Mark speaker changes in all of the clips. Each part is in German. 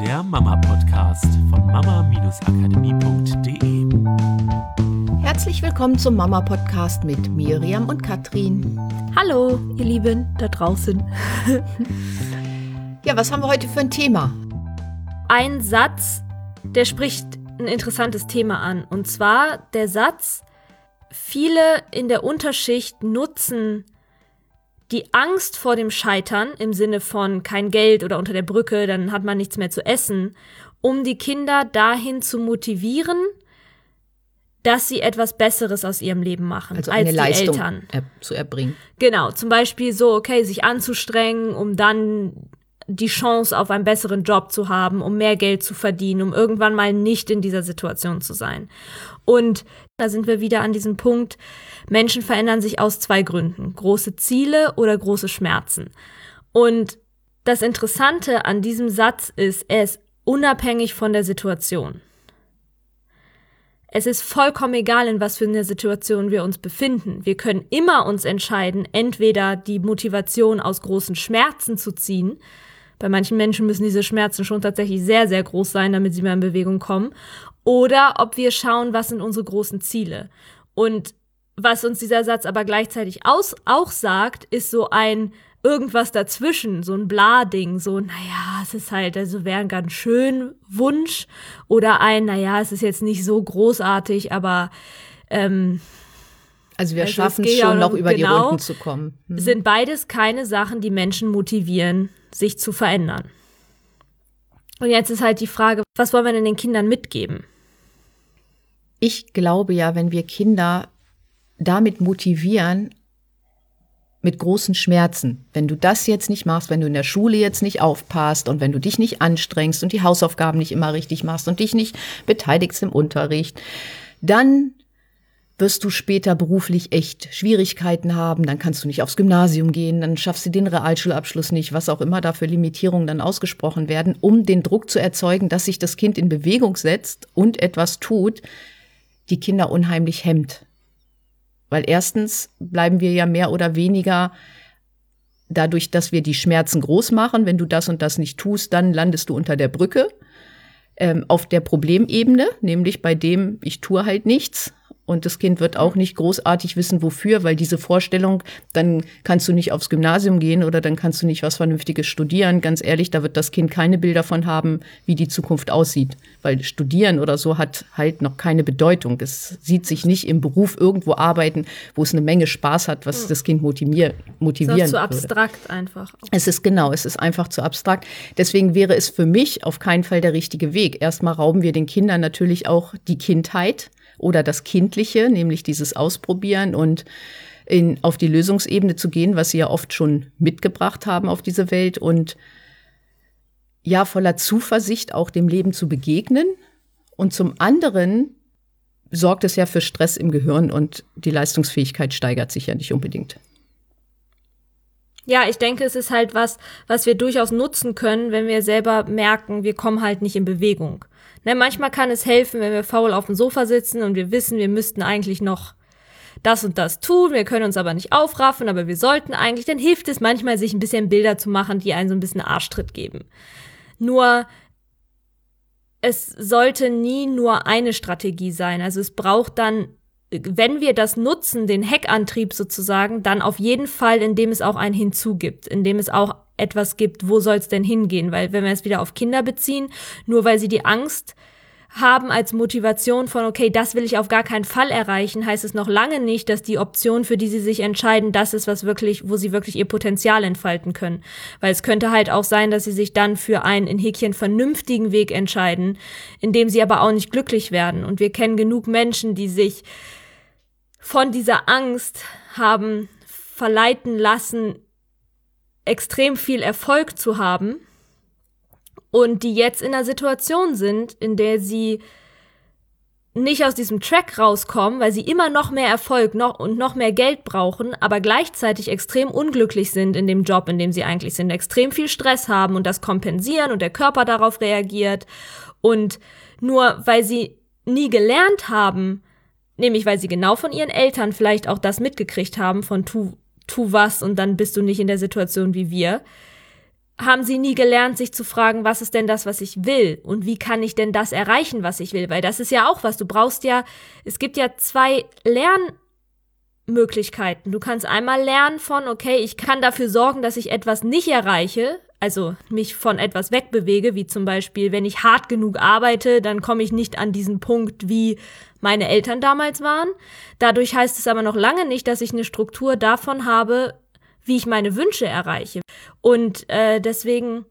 Speaker 1: der Mama-Podcast von mama-akademie.de.
Speaker 2: Herzlich willkommen zum Mama-Podcast mit Miriam und Katrin.
Speaker 3: Hallo, ihr Lieben da draußen.
Speaker 2: ja, was haben wir heute für ein Thema?
Speaker 3: Ein Satz, der spricht ein interessantes Thema an. Und zwar der Satz, viele in der Unterschicht nutzen die Angst vor dem Scheitern im Sinne von kein Geld oder unter der Brücke, dann hat man nichts mehr zu essen, um die Kinder dahin zu motivieren, dass sie etwas Besseres aus ihrem Leben machen
Speaker 2: also
Speaker 3: als die
Speaker 2: Leistung
Speaker 3: Eltern.
Speaker 2: Er zu erbringen.
Speaker 3: Genau, zum Beispiel so, okay, sich anzustrengen, um dann die Chance auf einen besseren Job zu haben, um mehr Geld zu verdienen, um irgendwann mal nicht in dieser Situation zu sein. Und da sind wir wieder an diesem Punkt, Menschen verändern sich aus zwei Gründen, große Ziele oder große Schmerzen. Und das Interessante an diesem Satz ist, er ist unabhängig von der Situation. Es ist vollkommen egal, in was für einer Situation wir uns befinden. Wir können immer uns entscheiden, entweder die Motivation aus großen Schmerzen zu ziehen. Bei manchen Menschen müssen diese Schmerzen schon tatsächlich sehr, sehr groß sein, damit sie mal in Bewegung kommen. Oder ob wir schauen, was sind unsere großen Ziele. Und was uns dieser Satz aber gleichzeitig aus, auch sagt, ist so ein irgendwas dazwischen, so ein Bla-Ding, so, naja, es ist halt, also wäre ein ganz schön Wunsch oder ein, naja, es ist jetzt nicht so großartig, aber ähm,
Speaker 2: Also wir
Speaker 3: Also
Speaker 2: schaffen es schon
Speaker 3: noch-
Speaker 2: über die
Speaker 3: genau.
Speaker 2: Runden zu kommen. Hm.
Speaker 3: sind beides keine Sachen, die Menschen motivieren, sich zu verändern. Und jetzt ist halt die Frage, was wollen wir denn den Kindern mitgeben?
Speaker 2: Ich glaube ja, wenn wir Kinder damit motivieren, mit großen Schmerzen. Wenn du das jetzt nicht machst, wenn du in der Schule jetzt nicht aufpasst und wenn du dich nicht anstrengst und die Hausaufgaben nicht immer richtig machst und dich nicht beteiligst im Unterricht, dann wirst du später beruflich echt Schwierigkeiten haben, dann kannst du nicht aufs Gymnasium gehen, dann schaffst du den Realschulabschluss nicht, was auch immer da für Limitierungen dann ausgesprochen werden, um den Druck zu erzeugen, dass sich das Kind in Bewegung setzt und etwas tut, die Kinder unheimlich hemmt. Weil erstens bleiben wir ja mehr oder weniger dadurch, dass wir die Schmerzen groß machen. Wenn du das und das nicht tust, dann landest du unter der Brücke ähm, auf der Problemebene, nämlich bei dem, ich tue halt nichts. Und das Kind wird auch nicht großartig wissen, wofür, weil diese Vorstellung, dann kannst du nicht aufs Gymnasium gehen oder dann kannst du nicht was Vernünftiges studieren. Ganz ehrlich, da wird das Kind keine Bilder von haben, wie die Zukunft aussieht. Weil studieren oder so hat halt noch keine Bedeutung. Es sieht sich nicht im Beruf irgendwo arbeiten, wo es eine Menge Spaß hat, was das Kind motivier motivieren
Speaker 3: ist zu abstrakt einfach.
Speaker 2: Es ist genau, es ist einfach zu abstrakt. Deswegen wäre es für mich auf keinen Fall der richtige Weg. Erstmal rauben wir den Kindern natürlich auch die Kindheit oder das Kindliche, nämlich dieses Ausprobieren und in, auf die Lösungsebene zu gehen, was sie ja oft schon mitgebracht haben auf diese Welt und ja, voller Zuversicht auch dem Leben zu begegnen. Und zum anderen sorgt es ja für Stress im Gehirn und die Leistungsfähigkeit steigert sich ja nicht unbedingt.
Speaker 3: Ja, ich denke, es ist halt was, was wir durchaus nutzen können, wenn wir selber merken, wir kommen halt nicht in Bewegung. Ne, manchmal kann es helfen, wenn wir faul auf dem Sofa sitzen und wir wissen, wir müssten eigentlich noch das und das tun, wir können uns aber nicht aufraffen, aber wir sollten eigentlich, dann hilft es manchmal, sich ein bisschen Bilder zu machen, die einen so ein bisschen Arschtritt geben. Nur, es sollte nie nur eine Strategie sein. Also es braucht dann wenn wir das nutzen, den Heckantrieb sozusagen, dann auf jeden Fall, indem es auch ein Hinzu gibt, indem es auch etwas gibt, wo soll es denn hingehen? Weil wenn wir es wieder auf Kinder beziehen, nur weil sie die Angst haben als Motivation von, okay, das will ich auf gar keinen Fall erreichen, heißt es noch lange nicht, dass die Option, für die sie sich entscheiden, das ist, was wirklich, wo sie wirklich ihr Potenzial entfalten können. Weil es könnte halt auch sein, dass sie sich dann für einen in Häkchen vernünftigen Weg entscheiden, in dem sie aber auch nicht glücklich werden. Und wir kennen genug Menschen, die sich von dieser Angst haben verleiten lassen, extrem viel Erfolg zu haben und die jetzt in einer Situation sind, in der sie nicht aus diesem Track rauskommen, weil sie immer noch mehr Erfolg noch und noch mehr Geld brauchen, aber gleichzeitig extrem unglücklich sind in dem Job, in dem sie eigentlich sind, extrem viel Stress haben und das kompensieren und der Körper darauf reagiert und nur weil sie nie gelernt haben, nämlich weil sie genau von ihren Eltern vielleicht auch das mitgekriegt haben von tu tu was und dann bist du nicht in der Situation wie wir, haben sie nie gelernt, sich zu fragen, was ist denn das, was ich will? Und wie kann ich denn das erreichen, was ich will? Weil das ist ja auch was. Du brauchst ja, es gibt ja zwei Lernmöglichkeiten. Du kannst einmal lernen von, okay, ich kann dafür sorgen, dass ich etwas nicht erreiche, also mich von etwas wegbewege, wie zum Beispiel, wenn ich hart genug arbeite, dann komme ich nicht an diesen Punkt, wie meine Eltern damals waren. Dadurch heißt es aber noch lange nicht, dass ich eine Struktur davon habe, wie ich meine Wünsche erreiche. Und äh, deswegen,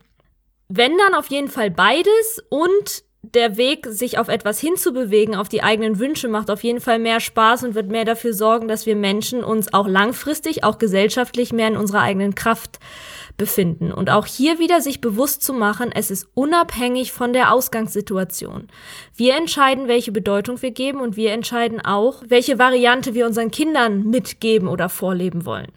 Speaker 3: wenn dann auf jeden Fall beides und der Weg, sich auf etwas hinzubewegen, auf die eigenen Wünsche, macht auf jeden Fall mehr Spaß und wird mehr dafür sorgen, dass wir Menschen uns auch langfristig, auch gesellschaftlich mehr in unserer eigenen Kraft befinden. Und auch hier wieder sich bewusst zu machen, es ist unabhängig von der Ausgangssituation. Wir entscheiden, welche Bedeutung wir geben und wir entscheiden auch, welche Variante wir unseren Kindern mitgeben oder vorleben wollen.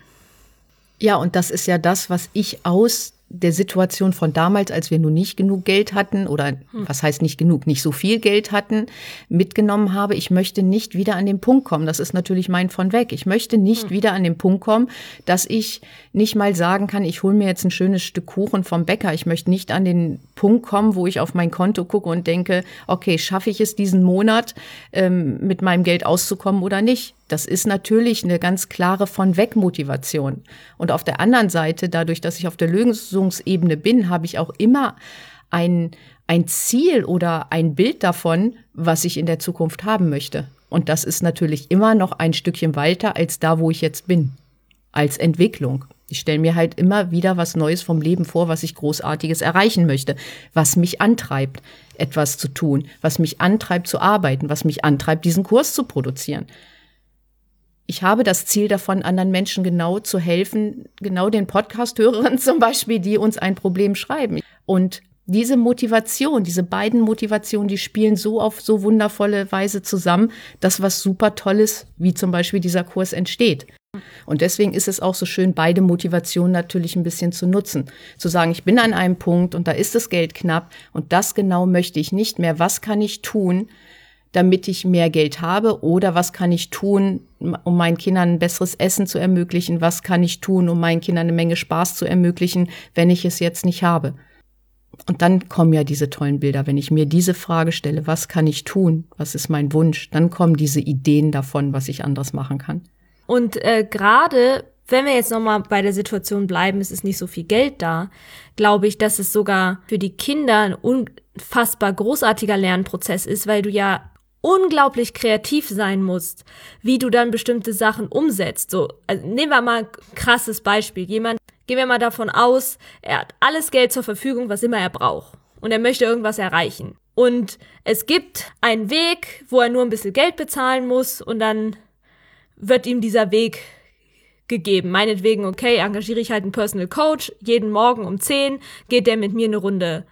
Speaker 2: Ja, und das ist ja das, was ich aus der Situation von damals, als wir nun nicht genug Geld hatten oder hm. was heißt nicht genug, nicht so viel Geld hatten, mitgenommen habe. Ich möchte nicht wieder an den Punkt kommen. Das ist natürlich mein von weg. Ich möchte nicht hm. wieder an den Punkt kommen, dass ich nicht mal sagen kann, ich hole mir jetzt ein schönes Stück Kuchen vom Bäcker. Ich möchte nicht an den Punkt kommen, wo ich auf mein Konto gucke und denke, okay, schaffe ich es diesen Monat ähm, mit meinem Geld auszukommen oder nicht? Das ist natürlich eine ganz klare von weg Motivation. Und auf der anderen Seite, dadurch, dass ich auf der Lösungsebene bin, habe ich auch immer ein, ein Ziel oder ein Bild davon, was ich in der Zukunft haben möchte. Und das ist natürlich immer noch ein Stückchen weiter als da, wo ich jetzt bin. Als Entwicklung. Ich stelle mir halt immer wieder was Neues vom Leben vor, was ich großartiges erreichen möchte, was mich antreibt, etwas zu tun, was mich antreibt zu arbeiten, was mich antreibt, diesen Kurs zu produzieren ich habe das Ziel davon, anderen Menschen genau zu helfen, genau den Podcast-Hörerinnen zum Beispiel, die uns ein Problem schreiben. Und diese Motivation, diese beiden Motivationen, die spielen so auf so wundervolle Weise zusammen, dass was super Tolles, wie zum Beispiel dieser Kurs entsteht. Und deswegen ist es auch so schön, beide Motivationen natürlich ein bisschen zu nutzen. Zu sagen, ich bin an einem Punkt und da ist das Geld knapp und das genau möchte ich nicht mehr. Was kann ich tun, damit ich mehr Geld habe? Oder was kann ich tun, um meinen Kindern ein besseres Essen zu ermöglichen? Was kann ich tun, um meinen Kindern eine Menge Spaß zu ermöglichen, wenn ich es jetzt nicht habe? Und dann kommen ja diese tollen Bilder. Wenn ich mir diese Frage stelle, was kann ich tun? Was ist mein Wunsch? Dann kommen diese Ideen davon, was ich anders machen kann.
Speaker 3: Und äh, gerade wenn wir jetzt nochmal bei der Situation bleiben, es ist nicht so viel Geld da, glaube ich, dass es sogar für die Kinder ein unfassbar großartiger Lernprozess ist, weil du ja unglaublich kreativ sein musst, wie du dann bestimmte Sachen umsetzt. So, also nehmen wir mal ein krasses Beispiel. Jemand, gehen wir mal davon aus, er hat alles Geld zur Verfügung, was immer er braucht. Und er möchte irgendwas erreichen. Und es gibt einen Weg, wo er nur ein bisschen Geld bezahlen muss und dann wird ihm dieser Weg gegeben. Meinetwegen, okay, engagiere ich halt einen Personal Coach. Jeden Morgen um 10 geht der mit mir eine Runde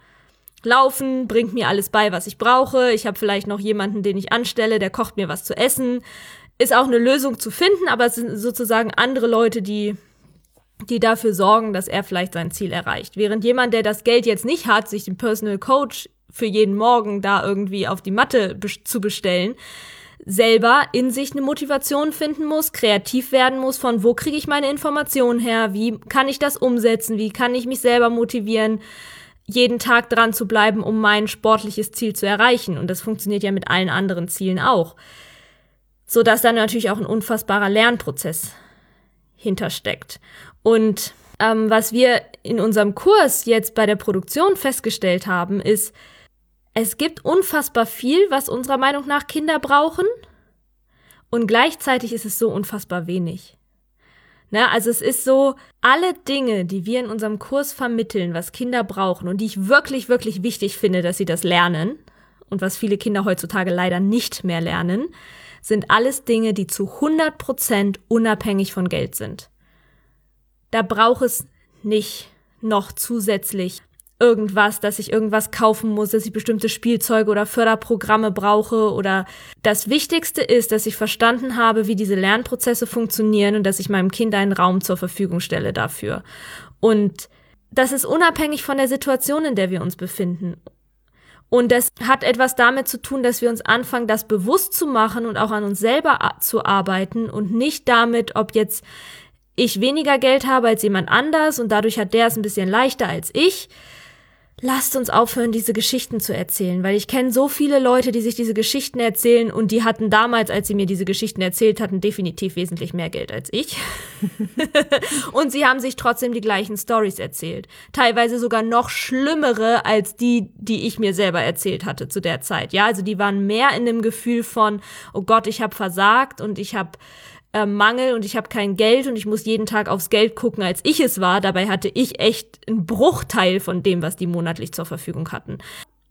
Speaker 3: Laufen bringt mir alles bei, was ich brauche. Ich habe vielleicht noch jemanden, den ich anstelle, der kocht mir was zu essen. Ist auch eine Lösung zu finden, aber es sind sozusagen andere Leute, die, die dafür sorgen, dass er vielleicht sein Ziel erreicht. Während jemand, der das Geld jetzt nicht hat, sich den Personal Coach für jeden Morgen da irgendwie auf die Matte zu bestellen, selber in sich eine Motivation finden muss, kreativ werden muss, von wo kriege ich meine Informationen her, wie kann ich das umsetzen, wie kann ich mich selber motivieren, jeden Tag dran zu bleiben, um mein sportliches Ziel zu erreichen. Und das funktioniert ja mit allen anderen Zielen auch. So dass da natürlich auch ein unfassbarer Lernprozess hintersteckt. Und ähm, was wir in unserem Kurs jetzt bei der Produktion festgestellt haben, ist, es gibt unfassbar viel, was unserer Meinung nach Kinder brauchen. Und gleichzeitig ist es so unfassbar wenig. Ne, also es ist so, alle Dinge, die wir in unserem Kurs vermitteln, was Kinder brauchen und die ich wirklich, wirklich wichtig finde, dass sie das lernen und was viele Kinder heutzutage leider nicht mehr lernen, sind alles Dinge, die zu 100 Prozent unabhängig von Geld sind. Da braucht es nicht noch zusätzlich irgendwas, dass ich irgendwas kaufen muss, dass ich bestimmte Spielzeuge oder Förderprogramme brauche oder das Wichtigste ist, dass ich verstanden habe, wie diese Lernprozesse funktionieren und dass ich meinem Kind einen Raum zur Verfügung stelle dafür. Und das ist unabhängig von der Situation, in der wir uns befinden. Und das hat etwas damit zu tun, dass wir uns anfangen, das bewusst zu machen und auch an uns selber zu arbeiten und nicht damit, ob jetzt ich weniger Geld habe als jemand anders und dadurch hat der es ein bisschen leichter als ich lasst uns aufhören, diese Geschichten zu erzählen, weil ich kenne so viele Leute, die sich diese Geschichten erzählen und die hatten damals, als sie mir diese Geschichten erzählt hatten, definitiv wesentlich mehr Geld als ich. und sie haben sich trotzdem die gleichen Stories erzählt. Teilweise sogar noch schlimmere als die, die ich mir selber erzählt hatte zu der Zeit. Ja, also die waren mehr in dem Gefühl von, oh Gott, ich habe versagt und ich habe äh, Mangel und ich habe kein Geld und ich muss jeden Tag aufs Geld gucken, als ich es war. Dabei hatte ich echt einen Bruchteil von dem, was die monatlich zur Verfügung hatten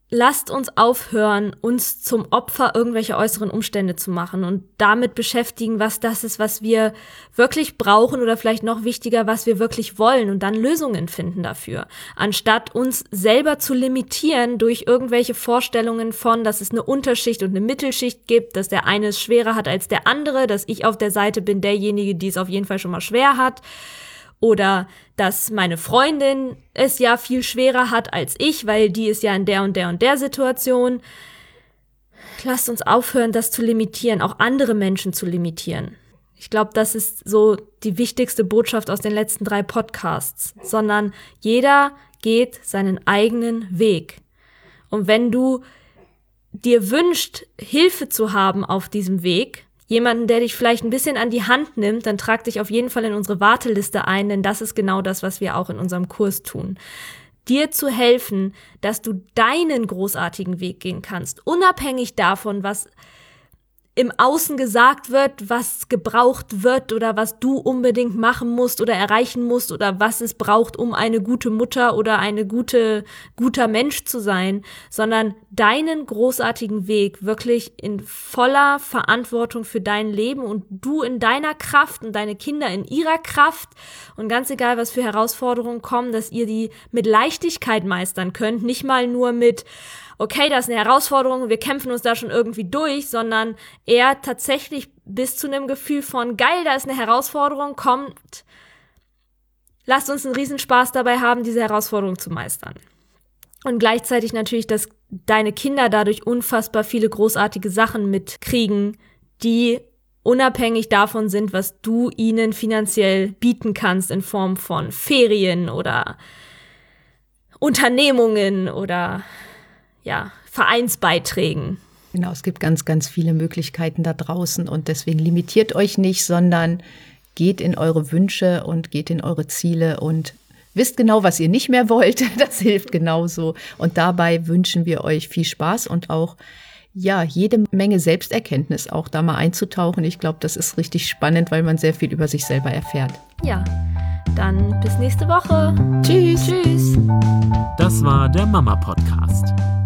Speaker 3: lasst uns aufhören, uns zum Opfer irgendwelcher äußeren Umstände zu machen und damit beschäftigen, was das ist, was wir wirklich brauchen oder vielleicht noch wichtiger, was wir wirklich wollen und dann Lösungen finden dafür, anstatt uns selber zu limitieren durch irgendwelche Vorstellungen von, dass es eine Unterschicht und eine Mittelschicht gibt, dass der eine es schwerer hat als der andere, dass ich auf der Seite bin derjenige, die es auf jeden Fall schon mal schwer hat oder dass meine Freundin es ja viel schwerer hat als ich, weil die ist ja in der und der und der Situation. Lasst uns aufhören, das zu limitieren, auch andere Menschen zu limitieren. Ich glaube, das ist so die wichtigste Botschaft aus den letzten drei Podcasts, sondern jeder geht seinen eigenen Weg. Und wenn du dir wünscht, Hilfe zu haben auf diesem Weg, jemanden, der dich vielleicht ein bisschen an die Hand nimmt, dann trag dich auf jeden Fall in unsere Warteliste ein, denn das ist genau das, was wir auch in unserem Kurs tun. Dir zu helfen, dass du deinen großartigen Weg gehen kannst, unabhängig davon, was im Außen gesagt wird, was gebraucht wird oder was du unbedingt machen musst oder erreichen musst oder was es braucht, um eine gute Mutter oder eine gute, guter Mensch zu sein, sondern deinen großartigen Weg wirklich in voller Verantwortung für dein Leben und du in deiner Kraft und deine Kinder in ihrer Kraft. Und ganz egal, was für Herausforderungen kommen, dass ihr die mit Leichtigkeit meistern könnt, nicht mal nur mit okay, das ist eine Herausforderung, wir kämpfen uns da schon irgendwie durch, sondern eher tatsächlich bis zu einem Gefühl von, geil, da ist eine Herausforderung, kommt, lasst uns einen Riesenspaß dabei haben, diese Herausforderung zu meistern. Und gleichzeitig natürlich, dass deine Kinder dadurch unfassbar viele großartige Sachen mitkriegen, die unabhängig davon sind, was du ihnen finanziell bieten kannst in Form von Ferien oder Unternehmungen oder ja, Vereinsbeiträgen.
Speaker 2: Genau, es gibt ganz, ganz viele Möglichkeiten da draußen und deswegen limitiert euch nicht, sondern geht in eure Wünsche und geht in eure Ziele und wisst genau, was ihr nicht mehr wollt. Das hilft genauso. Und dabei wünschen wir euch viel Spaß und auch ja, jede Menge Selbsterkenntnis auch da mal einzutauchen. Ich glaube, das ist richtig spannend, weil man sehr viel über sich selber erfährt.
Speaker 3: Ja, dann bis nächste Woche.
Speaker 2: Tschüss.
Speaker 3: Tschüss.
Speaker 1: Das war der Mama Podcast